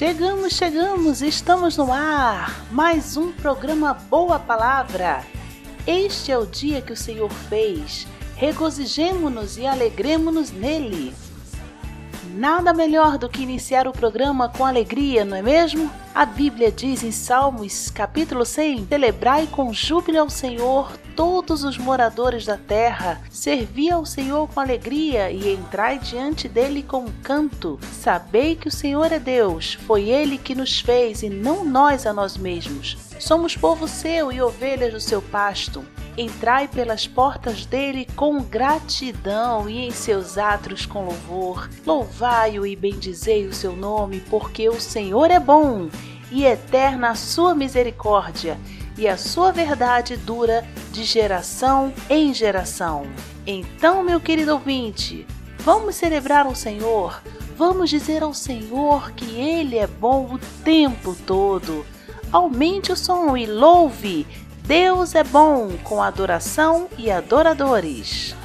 Chegamos, chegamos, estamos no ar. Mais um programa Boa Palavra. Este é o dia que o Senhor fez. Regozijemo-nos e alegremo-nos nele. Nada melhor do que iniciar o programa com alegria, não é mesmo? A Bíblia diz em Salmos, capítulo 100: Celebrai com júbilo ao Senhor todos os moradores da terra, servi ao Senhor com alegria e entrai diante dele com canto. Sabei que o Senhor é Deus, foi ele que nos fez e não nós a nós mesmos. Somos povo seu e ovelhas do seu pasto. Entrai pelas portas dele com gratidão e em seus átrios com louvor. Louvai-o e bendizei o seu nome, porque o Senhor é bom e eterna a sua misericórdia e a sua verdade dura de geração em geração. Então, meu querido ouvinte, vamos celebrar o Senhor, vamos dizer ao Senhor que Ele é bom o tempo todo. Aumente o som e louve! Deus é bom com adoração e adoradores.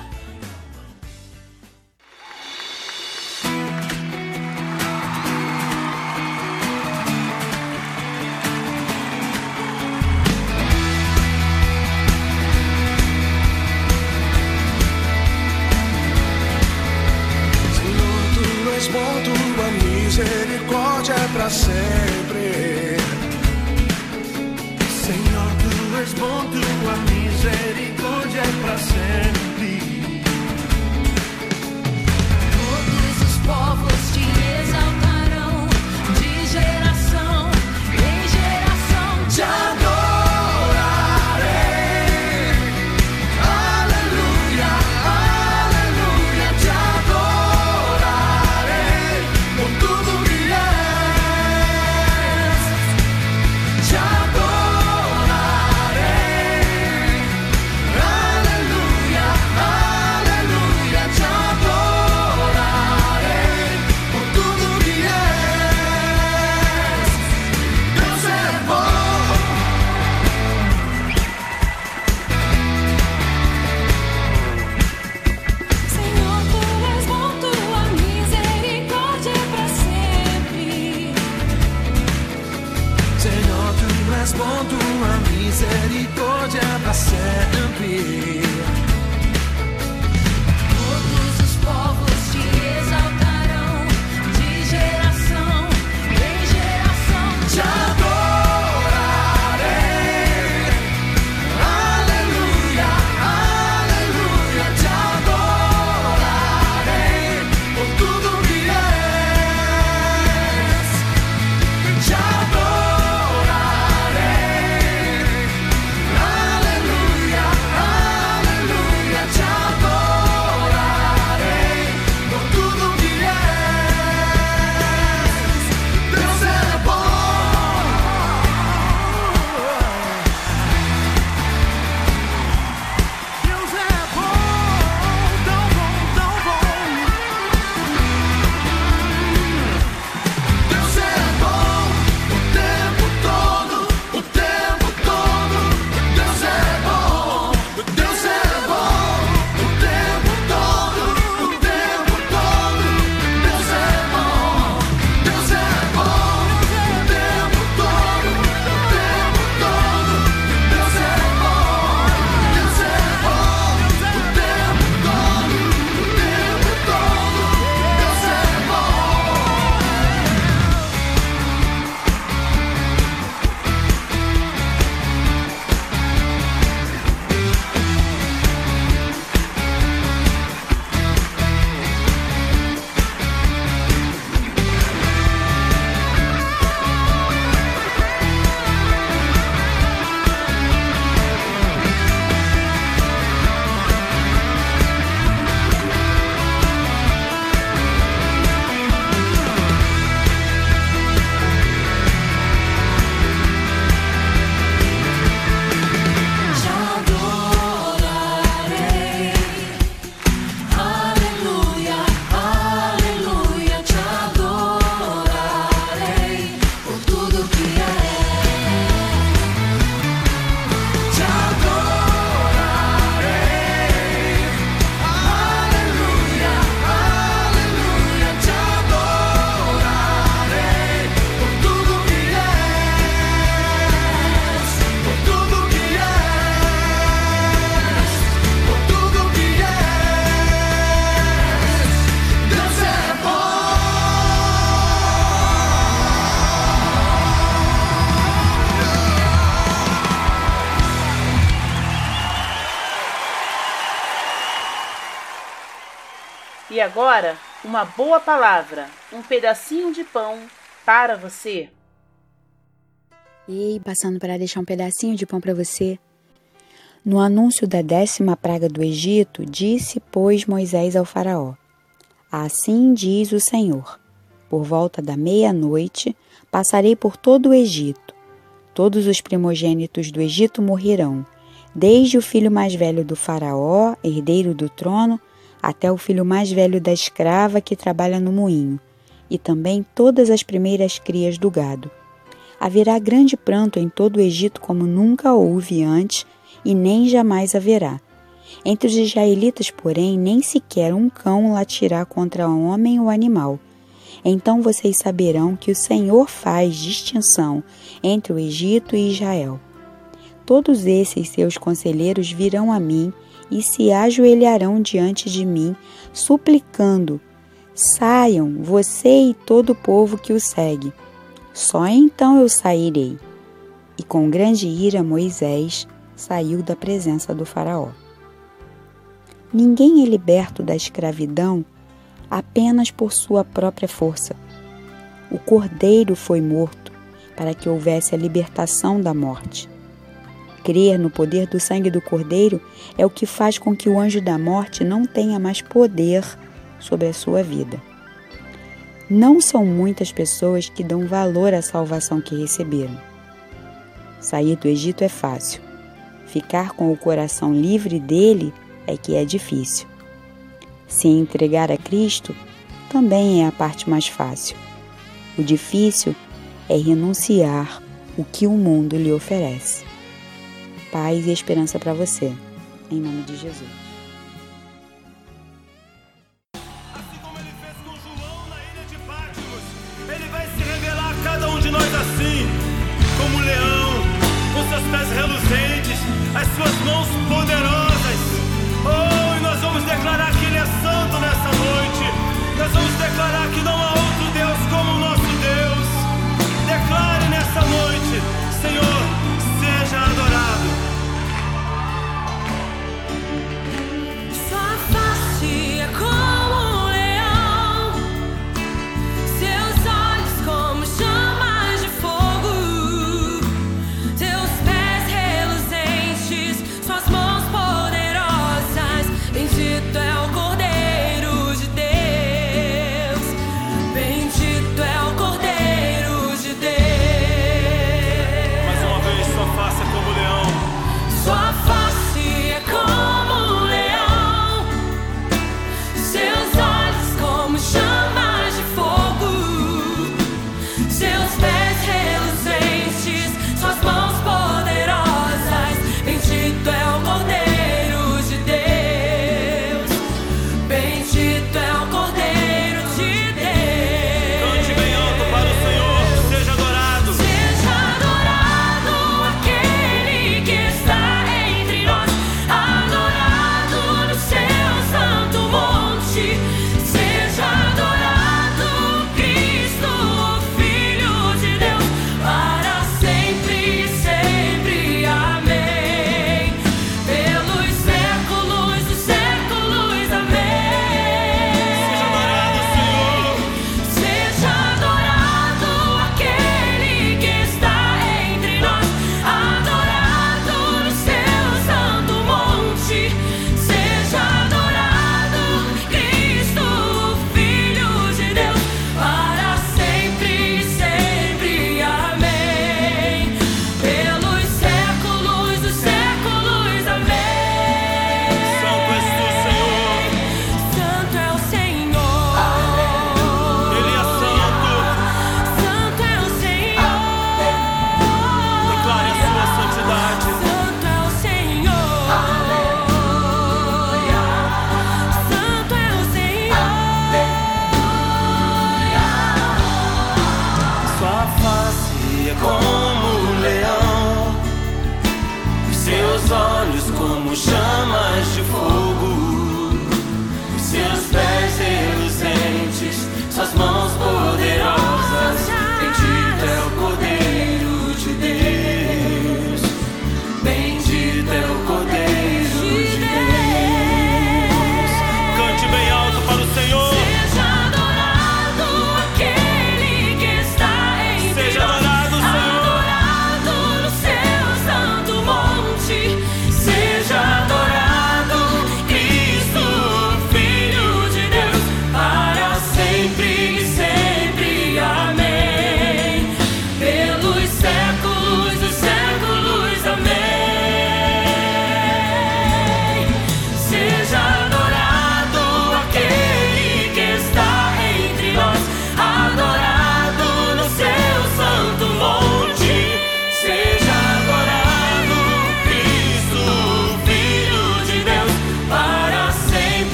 para sempre. Senhor, tu és bom, tua misericórdia é para sempre. Todos os povos com tua misericórdia para sempre. Agora, uma boa palavra, um pedacinho de pão para você. Ei, passando para deixar um pedacinho de pão para você. No anúncio da décima praga do Egito, disse, pois, Moisés ao Faraó: Assim diz o Senhor: Por volta da meia-noite passarei por todo o Egito. Todos os primogênitos do Egito morrerão, desde o filho mais velho do Faraó, herdeiro do trono, até o filho mais velho da escrava que trabalha no moinho, e também todas as primeiras crias do gado. Haverá grande pranto em todo o Egito como nunca houve antes e nem jamais haverá. Entre os israelitas, porém, nem sequer um cão latirá contra homem ou animal. Então vocês saberão que o Senhor faz distinção entre o Egito e Israel. Todos esses seus conselheiros virão a mim e se ajoelharão diante de mim, suplicando: Saiam, você e todo o povo que o segue. Só então eu sairei. E com grande ira Moisés saiu da presença do Faraó. Ninguém é liberto da escravidão apenas por sua própria força. O cordeiro foi morto para que houvesse a libertação da morte. Crer no poder do sangue do cordeiro é o que faz com que o anjo da morte não tenha mais poder sobre a sua vida. Não são muitas pessoas que dão valor à salvação que receberam. Sair do Egito é fácil. Ficar com o coração livre dele é que é difícil. Se entregar a Cristo também é a parte mais fácil. O difícil é renunciar o que o mundo lhe oferece. Paz e esperança para você. Em nome de Jesus. Assim como ele fez com João na ilha de ele vai se revelar a cada um de nós assim, como leão, com seus pés reluzentes, as suas mãos poderosas. Oh, e nós vamos declarar que ele é santo nessa noite. Nós vamos declarar que não há outro Deus como o nosso Deus. Declare nessa noite, seus pés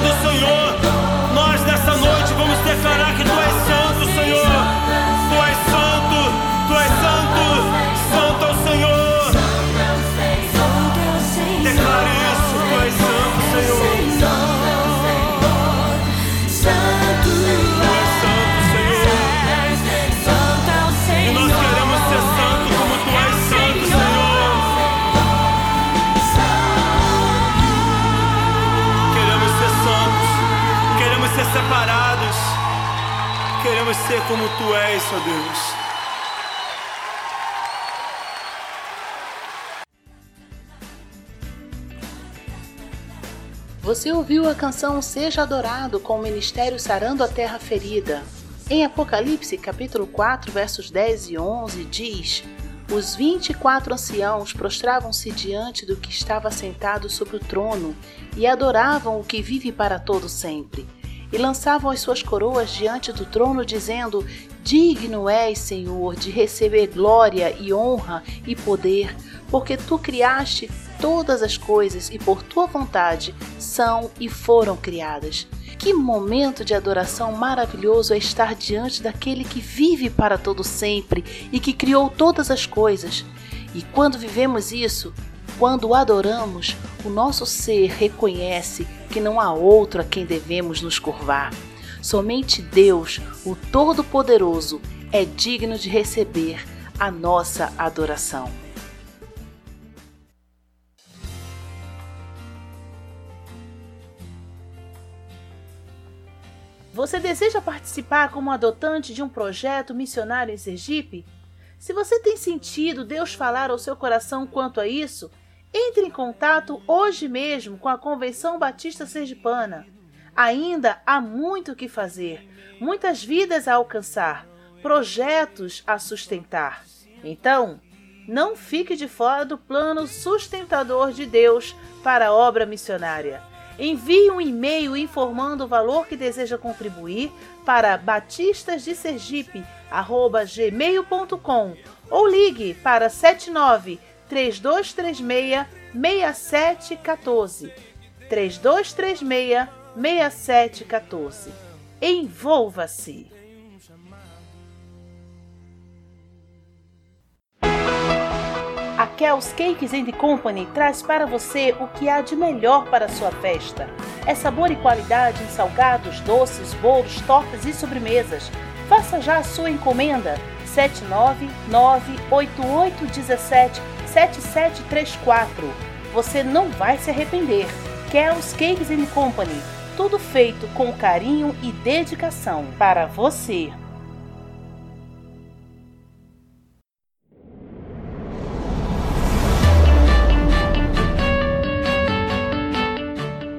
do Senhor. Nós nessa noite vamos declarar que Tu és ser como Tu és, ó Deus. Você ouviu a canção Seja Adorado com o Ministério Sarando a Terra Ferida. Em Apocalipse, capítulo 4, versos 10 e 11, diz: Os vinte e quatro anciãos prostravam-se diante do que estava sentado sobre o trono e adoravam o que vive para todo sempre. E lançavam as suas coroas diante do trono, dizendo: Digno és, Senhor, de receber glória e honra e poder, porque tu criaste todas as coisas e por tua vontade são e foram criadas. Que momento de adoração maravilhoso é estar diante daquele que vive para todo sempre e que criou todas as coisas. E quando vivemos isso, quando adoramos, o nosso ser reconhece que não há outro a quem devemos nos curvar. Somente Deus, o Todo-Poderoso, é digno de receber a nossa adoração. Você deseja participar como adotante de um projeto missionário em Sergipe? Se você tem sentido Deus falar ao seu coração quanto a isso, entre em contato hoje mesmo com a Convenção Batista Sergipana. Ainda há muito o que fazer, muitas vidas a alcançar, projetos a sustentar. Então, não fique de fora do plano sustentador de Deus para a obra missionária. Envie um e-mail informando o valor que deseja contribuir para batistasdesergipe@gmail.com ou ligue para 79 3236 6714. 3236 6714. Envolva-se. A Kel's Cakes and Company traz para você o que há de melhor para a sua festa. É sabor e qualidade em salgados, doces, bolos, tortas e sobremesas. Faça já a sua encomenda 79988177734. Você não vai se arrepender. Kel's Cakes and Company. Tudo feito com carinho e dedicação para você.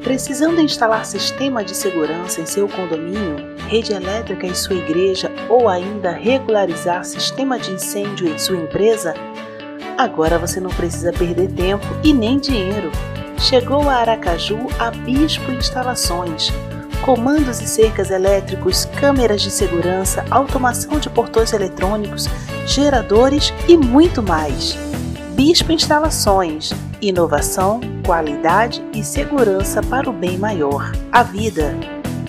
Precisando instalar sistema de segurança em seu condomínio, rede elétrica em sua igreja ou ainda regularizar sistema de incêndio em sua empresa? Agora você não precisa perder tempo e nem dinheiro. Chegou a Aracaju a Bispo Instalações. Comandos e cercas elétricos, câmeras de segurança, automação de portões eletrônicos, geradores e muito mais. Bispo Instalações. Inovação, qualidade e segurança para o bem maior. A vida.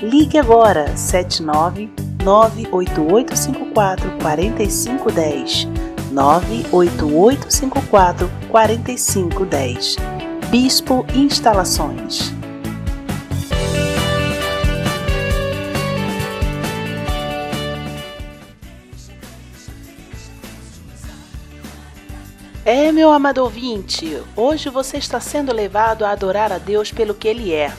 Ligue agora 79 98854 4510 98854 4510 Bispo Instalações É, meu amado ouvinte, hoje você está sendo levado a adorar a Deus pelo que Ele é.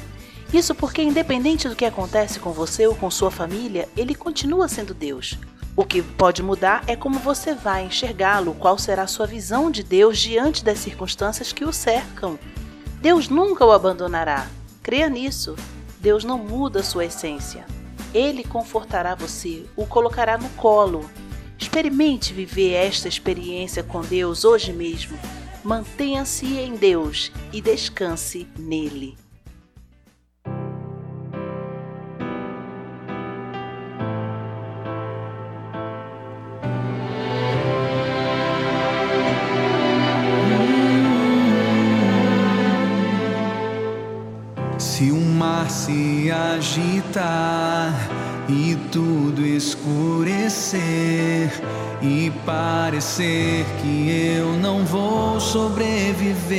Isso porque, independente do que acontece com você ou com sua família, Ele continua sendo Deus. O que pode mudar é como você vai enxergá-lo, qual será a sua visão de Deus diante das circunstâncias que o cercam. Deus nunca o abandonará. Creia nisso. Deus não muda sua essência. Ele confortará você, o colocará no colo Experimente viver esta experiência com Deus hoje mesmo. Mantenha-se em Deus e descanse nele. agitar e tudo escurecer e parecer que eu não vou sobreviver.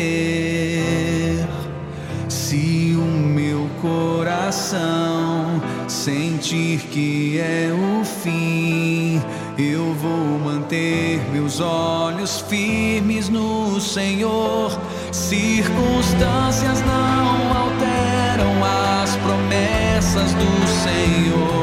Se o meu coração sentir que é o fim, eu vou manter meus olhos firmes no Senhor. Circunstâncias não alteram a graças do Senhor.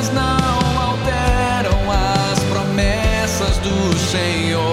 promessas não alteram as promessas do Senhor.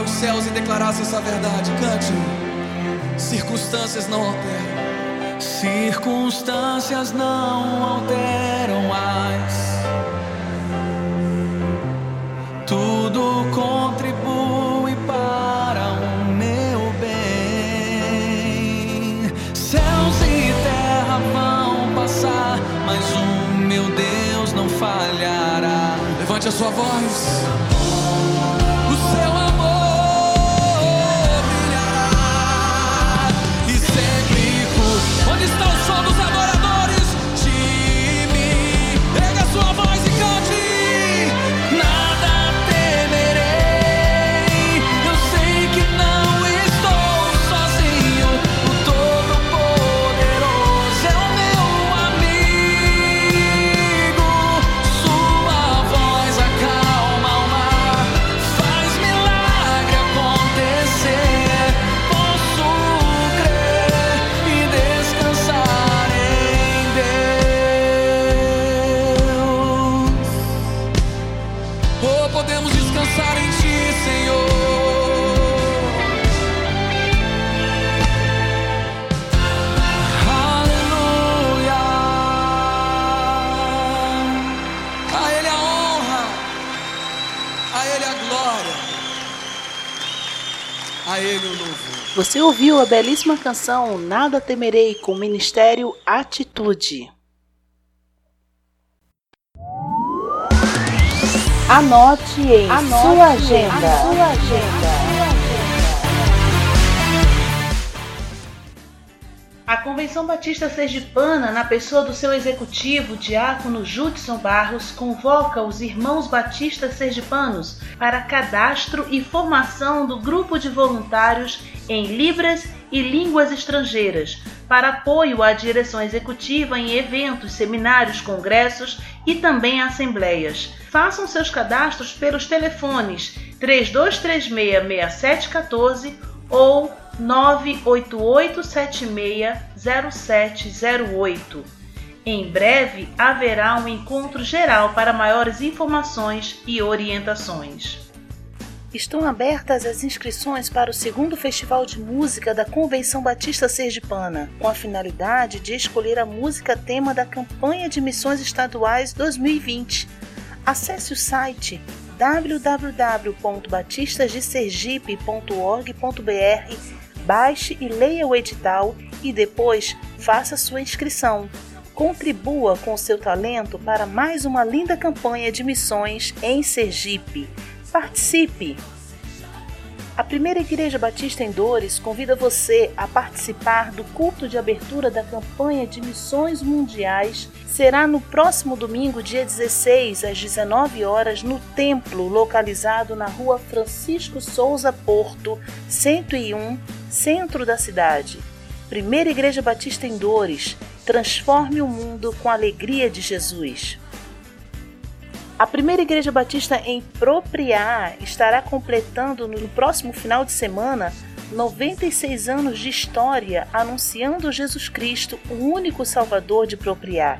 aos céus e declarasse essa é verdade. Cante. Circunstâncias não alteram. Circunstâncias não alteram mais. Tudo contribui para o meu bem. Céus e terra vão passar, mas o meu Deus não falhará. Levante a sua voz. Ouviu a belíssima canção Nada Temerei com o Ministério Atitude. Anote em sua agenda. A Convenção Batista Sergipana, na pessoa do seu executivo, diácono Judson Barros, convoca os irmãos batistas sergipanos para cadastro e formação do grupo de voluntários em Libras e Línguas Estrangeiras, para apoio à direção executiva em eventos, seminários, congressos e também assembleias. Façam seus cadastros pelos telefones 32366714 ou 988760708. Em breve haverá um encontro geral para maiores informações e orientações. Estão abertas as inscrições para o segundo Festival de Música da Convenção Batista Sergipana, com a finalidade de escolher a música tema da campanha de missões estaduais 2020. Acesse o site www.batistasdesergipe.org.br, baixe e leia o edital e depois faça sua inscrição. Contribua com seu talento para mais uma linda campanha de missões em Sergipe. Participe! A Primeira Igreja Batista em Dores convida você a participar do culto de abertura da campanha de missões mundiais. Será no próximo domingo, dia 16, às 19 horas, no templo localizado na rua Francisco Souza Porto, 101, centro da cidade. Primeira Igreja Batista em Dores, transforme o mundo com a alegria de Jesus. A primeira Igreja Batista em Propriar estará completando no próximo final de semana 96 anos de história anunciando Jesus Cristo, o único Salvador de Propriar.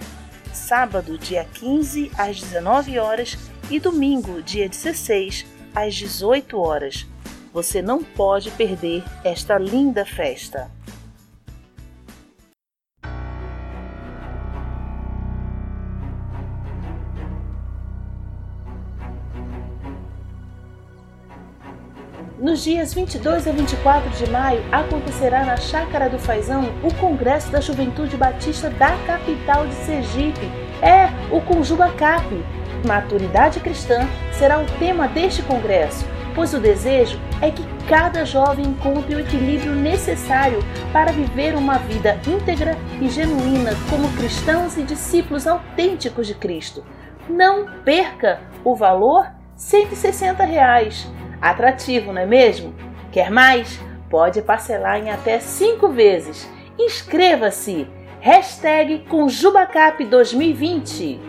Sábado, dia 15, às 19 horas e domingo, dia 16, às 18 horas. Você não pode perder esta linda festa. Nos dias 22 a 24 de maio acontecerá na Chácara do Faisão o Congresso da Juventude Batista da capital de Sergipe. É o Conjuga Cap. Maturidade cristã será o tema deste congresso, pois o desejo é que cada jovem encontre o equilíbrio necessário para viver uma vida íntegra e genuína como cristãos e discípulos autênticos de Cristo. Não perca o valor 160 reais. Atrativo, não é mesmo? Quer mais? Pode parcelar em até 5 vezes. Inscreva-se! Hashtag Conjubacap 2020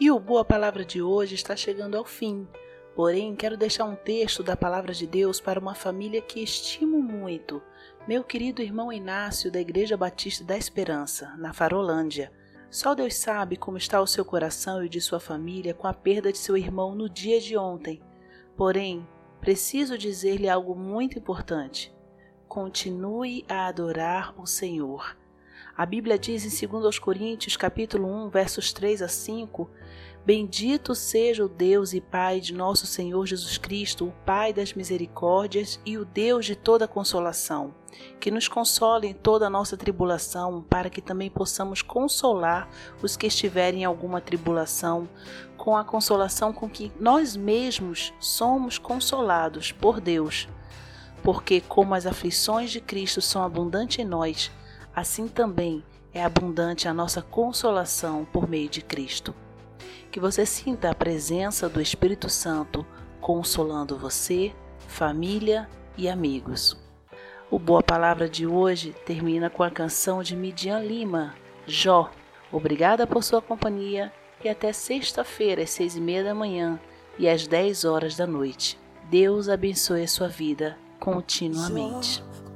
E o Boa Palavra de hoje está chegando ao fim. Porém, quero deixar um texto da Palavra de Deus para uma família que estimo muito. Meu querido irmão Inácio, da Igreja Batista da Esperança, na Farolândia. Só Deus sabe como está o seu coração e o de sua família com a perda de seu irmão no dia de ontem. Porém, preciso dizer-lhe algo muito importante. Continue a adorar o Senhor. A Bíblia diz em 2 Coríntios, capítulo 1, versos 3 a 5, Bendito seja o Deus e Pai de nosso Senhor Jesus Cristo, o Pai das misericórdias e o Deus de toda consolação, que nos console em toda a nossa tribulação, para que também possamos consolar os que estiverem em alguma tribulação, com a consolação com que nós mesmos somos consolados por Deus. Porque como as aflições de Cristo são abundantes em nós, assim também é abundante a nossa consolação por meio de Cristo que você sinta a presença do Espírito Santo consolando você, família e amigos. O Boa Palavra de hoje termina com a canção de Midian Lima, Jó. Obrigada por sua companhia e até sexta-feira às seis e meia da manhã e às dez horas da noite. Deus abençoe a sua vida continuamente.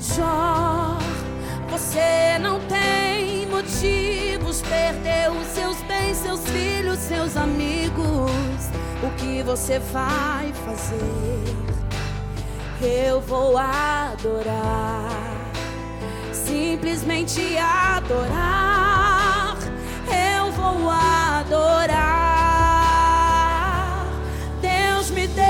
Jó, você não tem motivos, perdeu os seus bens, seus filhos, seus amigos. O que você vai fazer? Eu vou adorar, simplesmente adorar. Eu vou adorar. Deus me deu,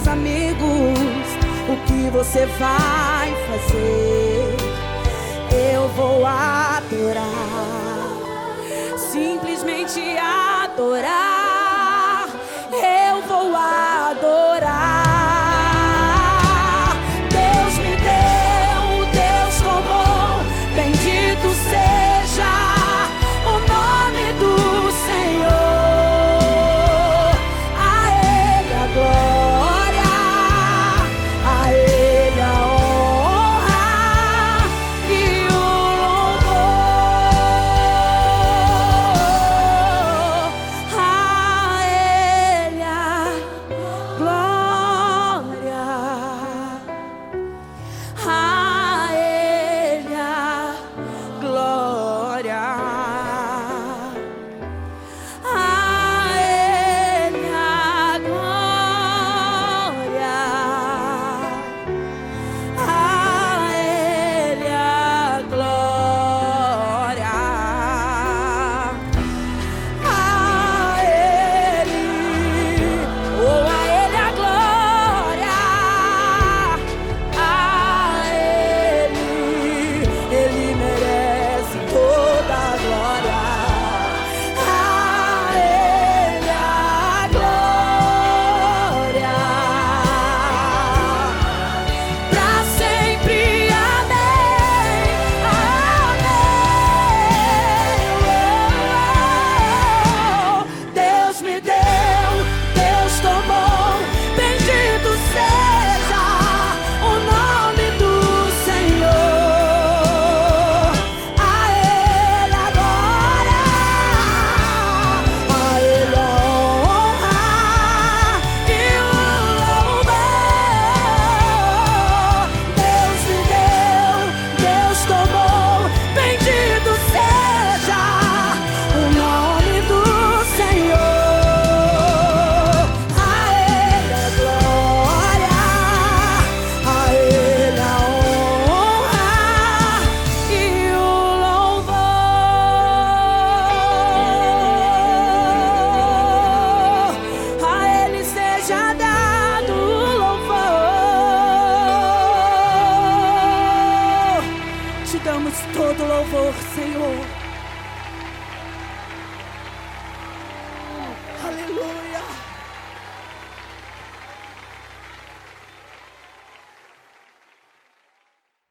seus amigos. O que você vai fazer? Eu vou adorar, simplesmente adorar. Eu vou adorar.